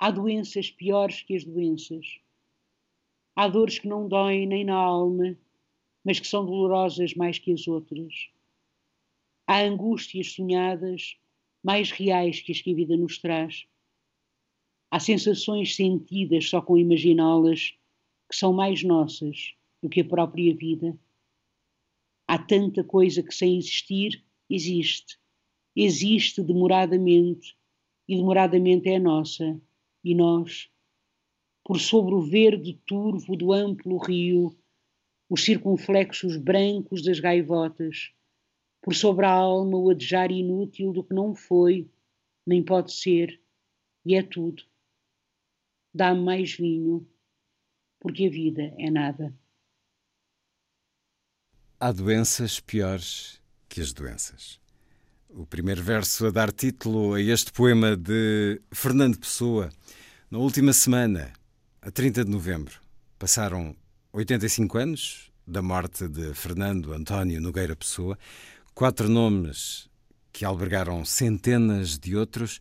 Há doenças piores que as doenças. Há dores que não doem nem na alma, mas que são dolorosas mais que as outras. Há angústias sonhadas mais reais que as que a vida nos traz. Há sensações sentidas só com imaginá-las que são mais nossas do que a própria vida. Há tanta coisa que sem existir existe. Existe demoradamente e demoradamente é nossa e nós, por sobre o verde turvo do amplo rio, os circunflexos brancos das gaivotas, por sobre a alma o adejar inútil do que não foi, nem pode ser, e é tudo. Dá-me mais vinho, porque a vida é nada. Há doenças piores que as doenças. O primeiro verso a dar título a este poema de Fernando Pessoa. Na última semana, a 30 de novembro, passaram 85 anos da morte de Fernando António Nogueira Pessoa, quatro nomes que albergaram centenas de outros,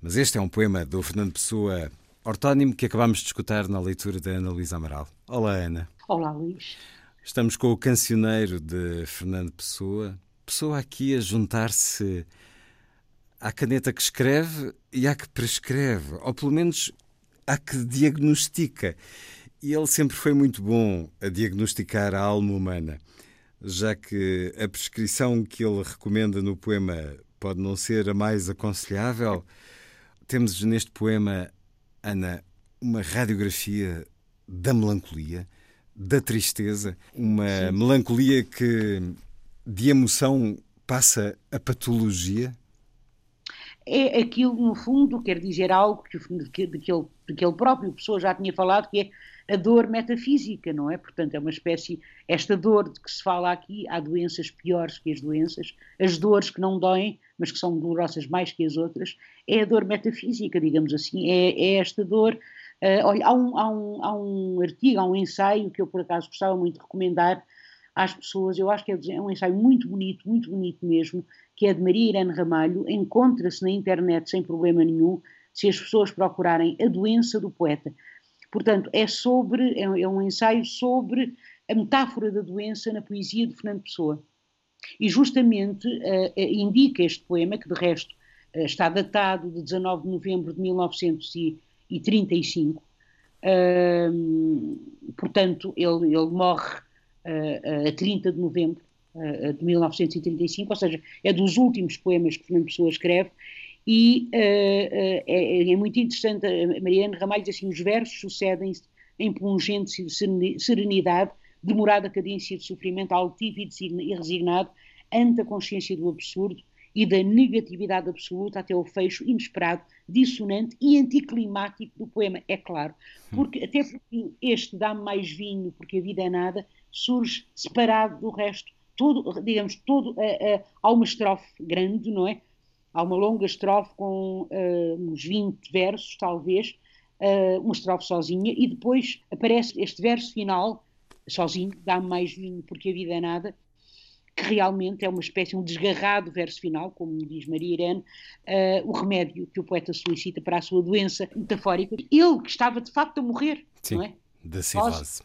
mas este é um poema do Fernando Pessoa ortónimo que acabamos de escutar na leitura da Ana Luísa Amaral. Olá, Ana. Olá, Luís. Estamos com o cancioneiro de Fernando Pessoa, pessoa aqui a juntar-se à caneta que escreve e à que prescreve, ou pelo menos à que diagnostica. E ele sempre foi muito bom a diagnosticar a alma humana, já que a prescrição que ele recomenda no poema pode não ser a mais aconselhável. Temos neste poema, Ana, uma radiografia da melancolia, da tristeza, uma Sim. melancolia que de emoção passa a patologia? É aquilo, no fundo, quer dizer algo que, que, de, que ele, de que ele próprio, pessoa, já tinha falado, que é a dor metafísica, não é? Portanto, é uma espécie, esta dor de que se fala aqui, há doenças piores que as doenças, as dores que não doem, mas que são dolorosas mais que as outras, é a dor metafísica, digamos assim, é, é esta dor. Uh, olha, há um, há, um, há um artigo, há um ensaio que eu por acaso gostava muito de recomendar, às pessoas. Eu acho que é um ensaio muito bonito, muito bonito mesmo, que é de Maria Irene Ramalho. Encontra-se na internet sem problema nenhum, se as pessoas procurarem A Doença do Poeta. Portanto, é sobre, é um é ensaio sobre a metáfora da doença na poesia de Fernando Pessoa. E justamente uh, indica este poema, que de resto uh, está datado de 19 de novembro de 1935. Uh, portanto, ele, ele morre a 30 de novembro de 1935, ou seja, é dos últimos poemas que Fernando Pessoa escreve, e é, é, muito interessante, a Mariana Ramalho diz assim, os versos sucedem-se em pungente serenidade, demorada cadência de sofrimento altivo e resignado, ante a consciência do absurdo e da negatividade absoluta até o fecho inesperado, dissonante e anticlimático do poema, é claro. Porque, até porque este dá-me mais vinho, porque a vida é nada, surge separado do resto. Todo, digamos, todo, uh, uh, há uma estrofe grande, não é? Há uma longa estrofe com uh, uns 20 versos, talvez, uma estrofe sozinha, e depois aparece este verso final, sozinho, dá-me mais vinho porque a vida é nada, que realmente é uma espécie, um desgarrado verso final, como diz Maria Irene, uh, o remédio que o poeta solicita para a sua doença metafórica. Ele que estava de facto a morrer, Sim, não é? da cirrose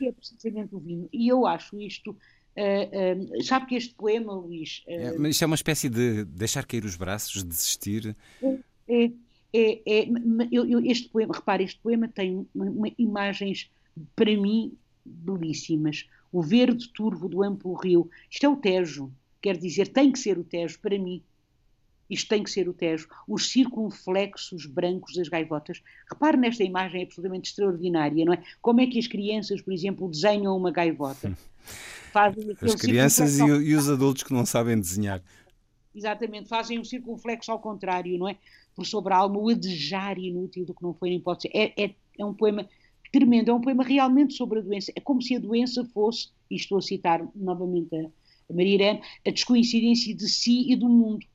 que é precisamente o vinho. E eu acho isto. Uh, uh, sabe que este poema, Luís. Uh, é, mas isto é uma espécie de deixar cair os braços, desistir. É, é, é, é eu, eu, este poema, repare, este poema tem uma, uma, imagens, para mim, belíssimas. O verde turvo do amplo rio. Isto é o Tejo, quer dizer, tem que ser o Tejo, para mim. Isto tem que ser o Tejo, os circunflexos brancos das gaivotas. Repare nesta imagem absolutamente extraordinária, não é? Como é que as crianças, por exemplo, desenham uma gaivota? Fazem as crianças e, e os adultos que não sabem desenhar. Exatamente, fazem um circunflexo ao contrário, não é? Por sobre a alma, o adejar inútil do que não foi nem pode ser. É, é, é um poema tremendo, é um poema realmente sobre a doença. É como se a doença fosse, e estou a citar novamente a, a Maria Irene, a descoincidência de si e do mundo,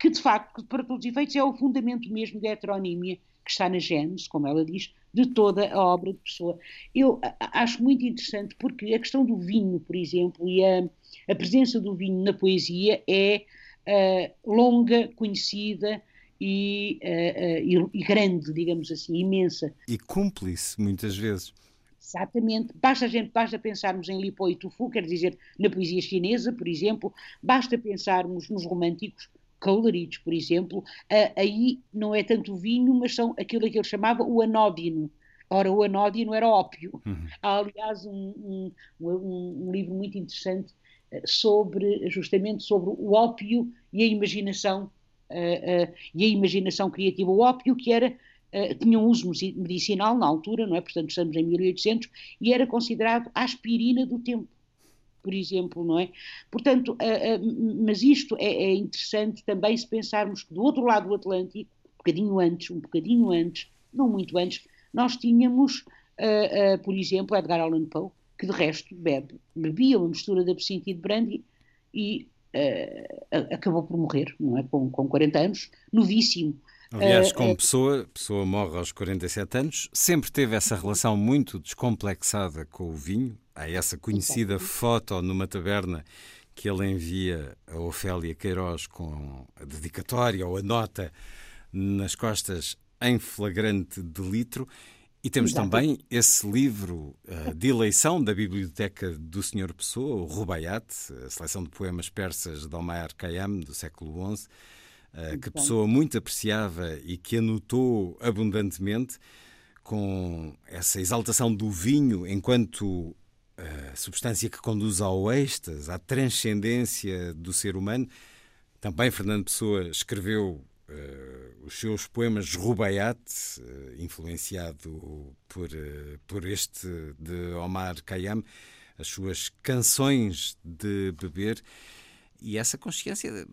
que de facto, para todos os efeitos, é o fundamento mesmo da heteronímia que está na Gênesis, como ela diz, de toda a obra de Pessoa. Eu acho muito interessante porque a questão do vinho, por exemplo, e a, a presença do vinho na poesia é uh, longa, conhecida e, uh, uh, e, grande, digamos assim, imensa. E cúmplice, muitas vezes. Exatamente. Basta, gente, basta pensarmos em Li Po e Tu Fu, quer dizer, na poesia chinesa, por exemplo, basta pensarmos nos românticos, Coleridge, por exemplo, aí não é tanto o vinho, mas são aquilo que ele chamava o anódino. Ora, o anódino era ópio. Uhum. Há, aliás, um, um, um, um, livro muito interessante sobre justamente sobre o ópio e a imaginação uh, uh, e a imaginação criativa. O ópio que era uh, tinha um uso medicinal na altura, não é? Portanto, estamos em 1800 e era considerado a aspirina do tempo, por exemplo, não é? Portanto, mas isto é, é, interessante também se pensarmos que do outro lado do Atlântico, um bocadinho antes, um bocadinho antes, não muito antes, nós tínhamos, por exemplo, Edgar Allan Poe, que de resto bebe, bebia uma mistura de absinto e de brandy e uh, acabou por morrer, não é? Com, com 40 anos, novíssimo. Aliás, como pessoa, pessoa morre aos 47 anos, sempre teve essa relação muito descomplexada com o vinho. Há essa conhecida foto numa taberna que ele envia a Ofélia Queiroz com a dedicatória ou a nota nas costas em flagrante delitro. E temos Exato. também esse livro uh, de eleição da Biblioteca do Senhor Pessoa, o Rubaiyat, a seleção de poemas persas de Omar Khayyam, do século XI, uh, que Pessoa muito apreciava e que anotou abundantemente, com essa exaltação do vinho enquanto uh, substância que conduz ao êxtase, à transcendência do ser humano. Também Fernando Pessoa escreveu Uh, os seus poemas Rubaiyat, uh, influenciado por, uh, por este de Omar Khayyam, as suas canções de beber e essa consciência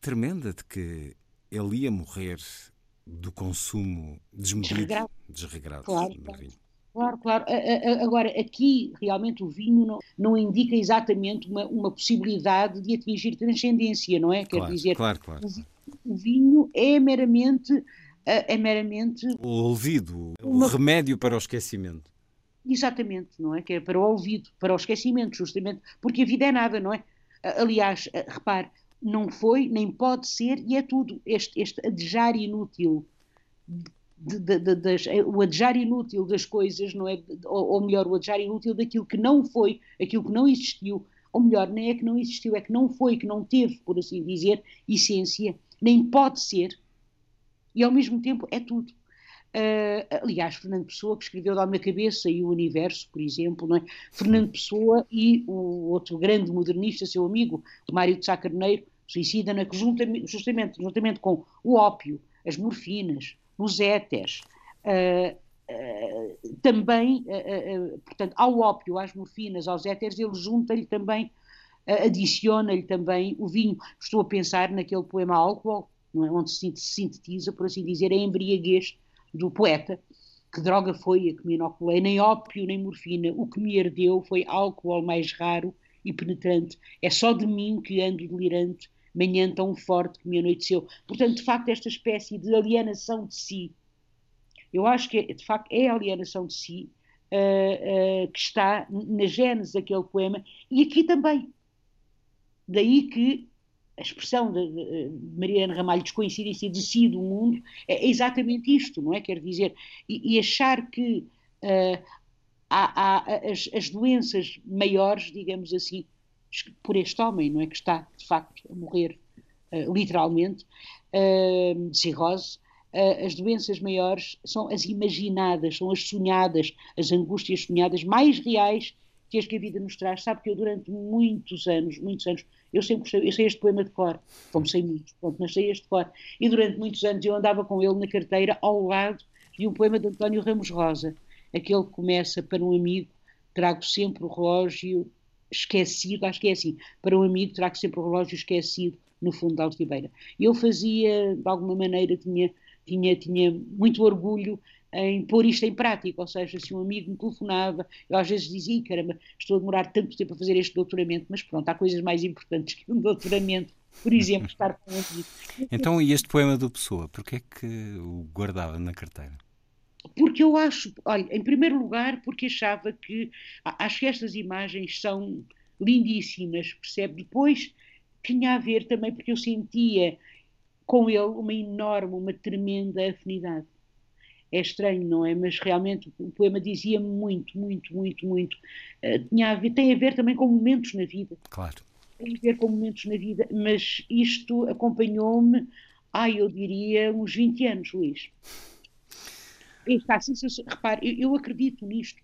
tremenda de que ele ia morrer do consumo desmedido, desregrado, desregrado claro. Claro, claro. Agora, aqui realmente o vinho não, não indica exatamente uma, uma possibilidade de atingir transcendência, não é? Quer dizer, claro, claro o vinho é meramente. É meramente o ouvido, uma... o remédio para o esquecimento. Exatamente, não é? Que é para o ouvido, para o esquecimento, justamente, porque a vida é nada, não é? Aliás, repare, não foi, nem pode ser, e é tudo. Este, este adejar inútil, de, de, das, o adejar inútil das coisas, não é? Ou, ou, melhor, o adejar inútil daquilo que não foi, aquilo que não existiu, ou melhor, nem é que não existiu, é que não foi, que não teve, por assim dizer, essência nem pode ser, e ao mesmo tempo é tudo. Uh, aliás, Fernando Pessoa, que escreveu da minha cabeça e o universo, por exemplo, não é? Fernando Pessoa e o outro grande modernista, seu amigo, Mário de Sá Carneiro, suicida, é? juntamente, justamente, juntamente com o ópio, as morfinas, os éteres, uh, uh, também, portanto, ao ópio, às morfinas, aos éteres, ele junta-lhe também adiciona-lhe também o vinho. Estou a pensar naquele poema Álcool, é? onde se sintetiza, por assim dizer, a embriaguez do poeta. Que droga foi a que me inoculei? Nem ópio, nem morfina. O que me herdeu foi álcool mais raro e penetrante. É só de mim que ando delirante, manhã tão forte que me anoiteceu. Portanto, de facto, esta espécie de alienação de si, eu acho que, de facto, é a alienação de si uh, uh, que está na gênese daquele poema e aqui também. Daí que a expressão de, de Mariana Ramalho, descoincidência de si do mundo, é exatamente isto, não é? Quer dizer, e, e achar que uh, há, há as, as, doenças maiores, digamos assim, por este homem, não é? Que está, de facto, a morrer, uh, literalmente, uh, de cirrose, as doenças maiores são as imaginadas, são as sonhadas, as angústias sonhadas mais reais que as que a vida nos traz. Sabe que eu durante muitos anos, muitos anos, Eu sempre gostei, eu sei este poema de cor, como sei muitos, pronto, mas sei este cor. E durante muitos anos eu andava com ele na carteira ao lado de um poema de António Ramos Rosa, aquele que começa para um amigo, trago sempre o relógio esquecido, acho que é assim, para um amigo trago sempre o relógio esquecido no fundo da Alcibeira. Eu fazia, de alguma maneira, tinha, tinha, tinha muito orgulho em pôr isto em prática, ou seja, se um amigo me telefonava, eu às vezes dizia, caramba, estou a demorar tanto tempo a fazer este doutoramento, mas pronto, há coisas mais importantes que um doutoramento, por exemplo, estar com um amigo. Então, e este poema do Pessoa, porquê é que o guardava na carteira? Porque eu acho, olha, em primeiro lugar, porque achava que, acho que estas imagens são lindíssimas, percebe? Depois, tinha a ver também porque eu sentia com ele uma enorme, uma tremenda afinidade é estranho, não é? Mas realmente o poema dizia muito, muito, muito, muito. Uh, tinha a ver, tem a ver também com momentos na vida. Claro. Tem a ver com momentos na vida, mas isto acompanhou-me, ai, eu diria, uns 20 anos, Luís. Está repare, eu, eu acredito nisto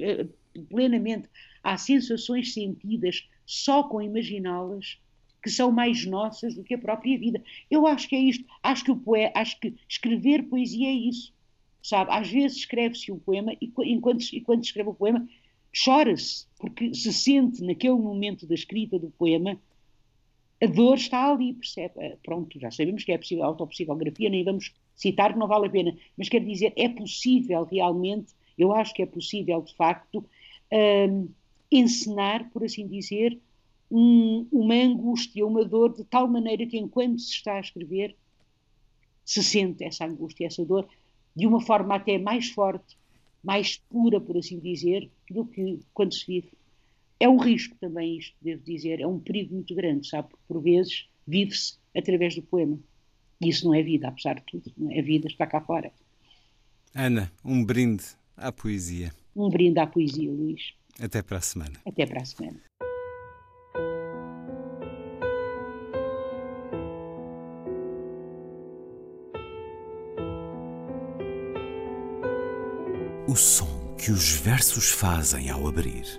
uh, plenamente. Há sensações sentidas só com imaginá-las que são mais nossas do que a própria vida. Eu acho que é isto. Acho que o poé, acho que escrever poesia é isso sabe? Às vezes escreve-se um poema e enquanto, enquanto escreve o poema chora-se, porque se sente naquele momento da escrita do poema a dor está ali, percebe? Eh, pronto, já sabemos que é possível autopsicografia, nem vamos citar que não vale a pena, mas quer dizer, é possível realmente, eu acho que é possível de facto, um, encenar, por assim dizer, um, uma angústia, uma dor, de tal maneira que enquanto se está a escrever, se sente essa angústia, essa dor, de uma forma até mais forte, mais pura, por assim dizer, do que quando se vive. É um risco também isto, devo dizer, é um perigo muito grande, sabe? Porque por vezes vive-se através do poema. E isso não é vida, apesar de tudo. Não é? A vida está cá fora. Ana, um brinde à poesia. Um brinde à poesia, Luís. Até para a semana. Até para a semana. o som que os versos fazem ao abrir.